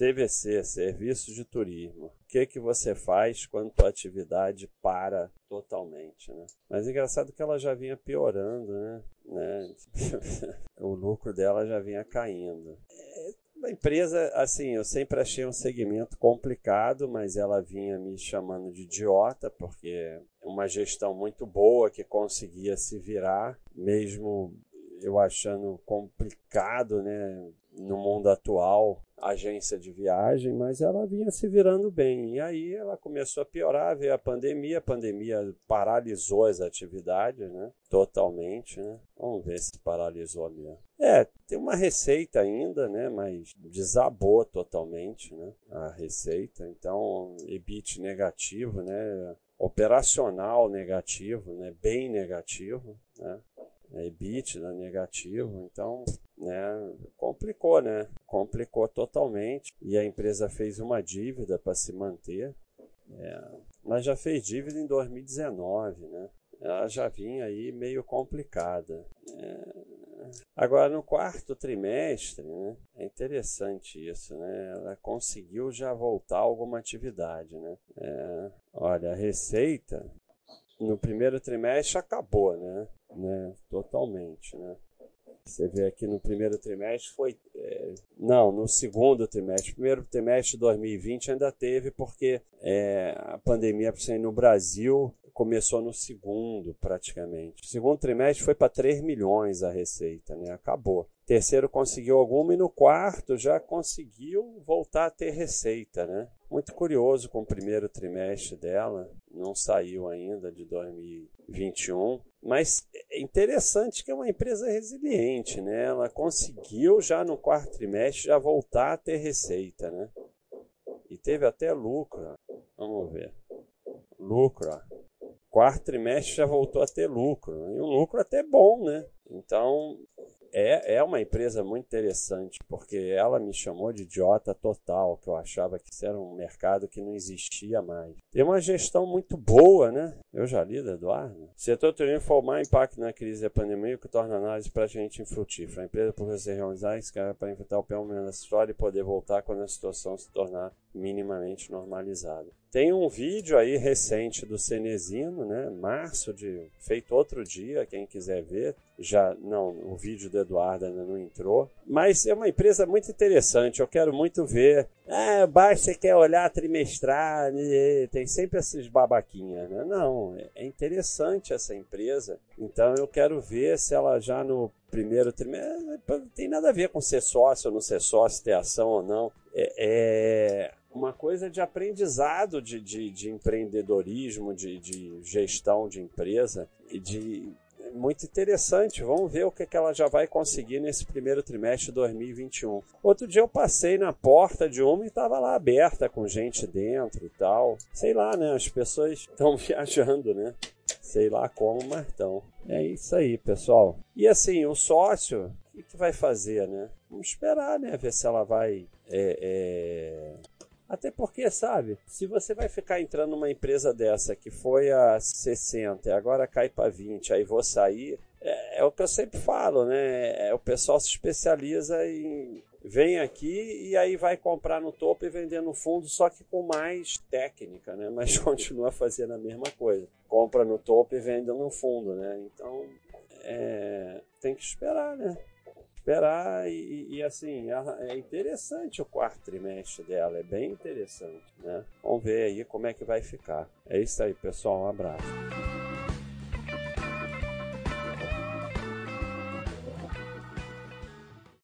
CVC, Serviço de Turismo. O que, que você faz quando tua atividade para totalmente, né? Mas engraçado que ela já vinha piorando, né? né? o lucro dela já vinha caindo. É, a empresa, assim, eu sempre achei um segmento complicado, mas ela vinha me chamando de idiota, porque é uma gestão muito boa que conseguia se virar, mesmo eu achando complicado, né, no mundo atual, agência de viagem, mas ela vinha se virando bem. E aí ela começou a piorar, veio a pandemia, a pandemia paralisou as atividades, né? Totalmente, né? Vamos ver se paralisou mesmo. É, tem uma receita ainda, né? Mas desabou totalmente, né? A receita. Então, EBIT negativo, né? Operacional negativo, né? Bem negativo, né? EBITDA negativo, então né, complicou, né? Complicou totalmente. E a empresa fez uma dívida para se manter. É, mas já fez dívida em 2019, né? Ela já vinha aí meio complicada. É, agora, no quarto trimestre, né, é interessante isso, né? Ela conseguiu já voltar alguma atividade, né? É, olha, a receita no primeiro trimestre acabou, né? né? Totalmente, né? Você vê aqui no primeiro trimestre foi. É, não, no segundo trimestre. Primeiro trimestre de 2020 ainda teve, porque é, a pandemia no Brasil começou no segundo, praticamente. Segundo trimestre foi para 3 milhões a receita, né? Acabou. Terceiro conseguiu alguma e no quarto já conseguiu voltar a ter receita, né? Muito curioso com o primeiro trimestre dela, não saiu ainda de 2021, mas é interessante que é uma empresa resiliente, né? Ela conseguiu já no quarto trimestre já voltar a ter receita, né? E teve até lucro. Vamos ver. Lucro. Quarto trimestre já voltou a ter lucro. E um lucro até bom, né? Então, é, é uma empresa muito interessante, porque ela me chamou de idiota total, que eu achava que isso era um mercado que não existia mais. Tem uma gestão muito boa, né? Eu já li Eduardo. Setor turismo foi o maior impacto na crise da pandemia, o que torna a análise praticamente infrutífera. A empresa por se realizar esse cara para enfrentar o pé menos da história e poder voltar quando a situação se tornar minimamente normalizada. Tem um vídeo aí recente do Cenezino, né? Março de feito outro dia, quem quiser ver. Já não, o vídeo do Eduardo ainda não entrou, mas é uma empresa muito interessante. Eu quero muito ver. Ah, basta quer olhar trimestral, tem sempre esses babaquinhas, né? Não, é interessante essa empresa. Então eu quero ver se ela já no primeiro trimestre não tem nada a ver com ser sócio ou não ser sócio, ter ação ou não. é, é uma coisa de aprendizado de, de, de empreendedorismo, de, de, gestão de empresa de muito interessante. Vamos ver o que, que ela já vai conseguir nesse primeiro trimestre de 2021. Outro dia eu passei na porta de uma e estava lá aberta com gente dentro e tal. Sei lá, né? As pessoas estão viajando, né? Sei lá como, mas estão. É isso aí, pessoal. E assim, o sócio, o que, que vai fazer, né? Vamos esperar, né? Ver se ela vai é, é, até porque, sabe, se você vai ficar entrando numa empresa dessa que foi a 60 e agora cai para 20, aí vou sair, é, é, o que eu sempre falo, né? É, o pessoal se especializa em vem aqui e aí vai comprar no topo e vender no fundo, só que com mais técnica, né? Mas continua fazendo a mesma coisa. Compra no topo e vende no fundo, né? Então, é, tem que esperar, né? Esperar e, e, assim, é interessante o quarto trimestre dela, é bem interessante, né? Vamos ver aí como é que vai ficar. É isso aí, pessoal, um abraço.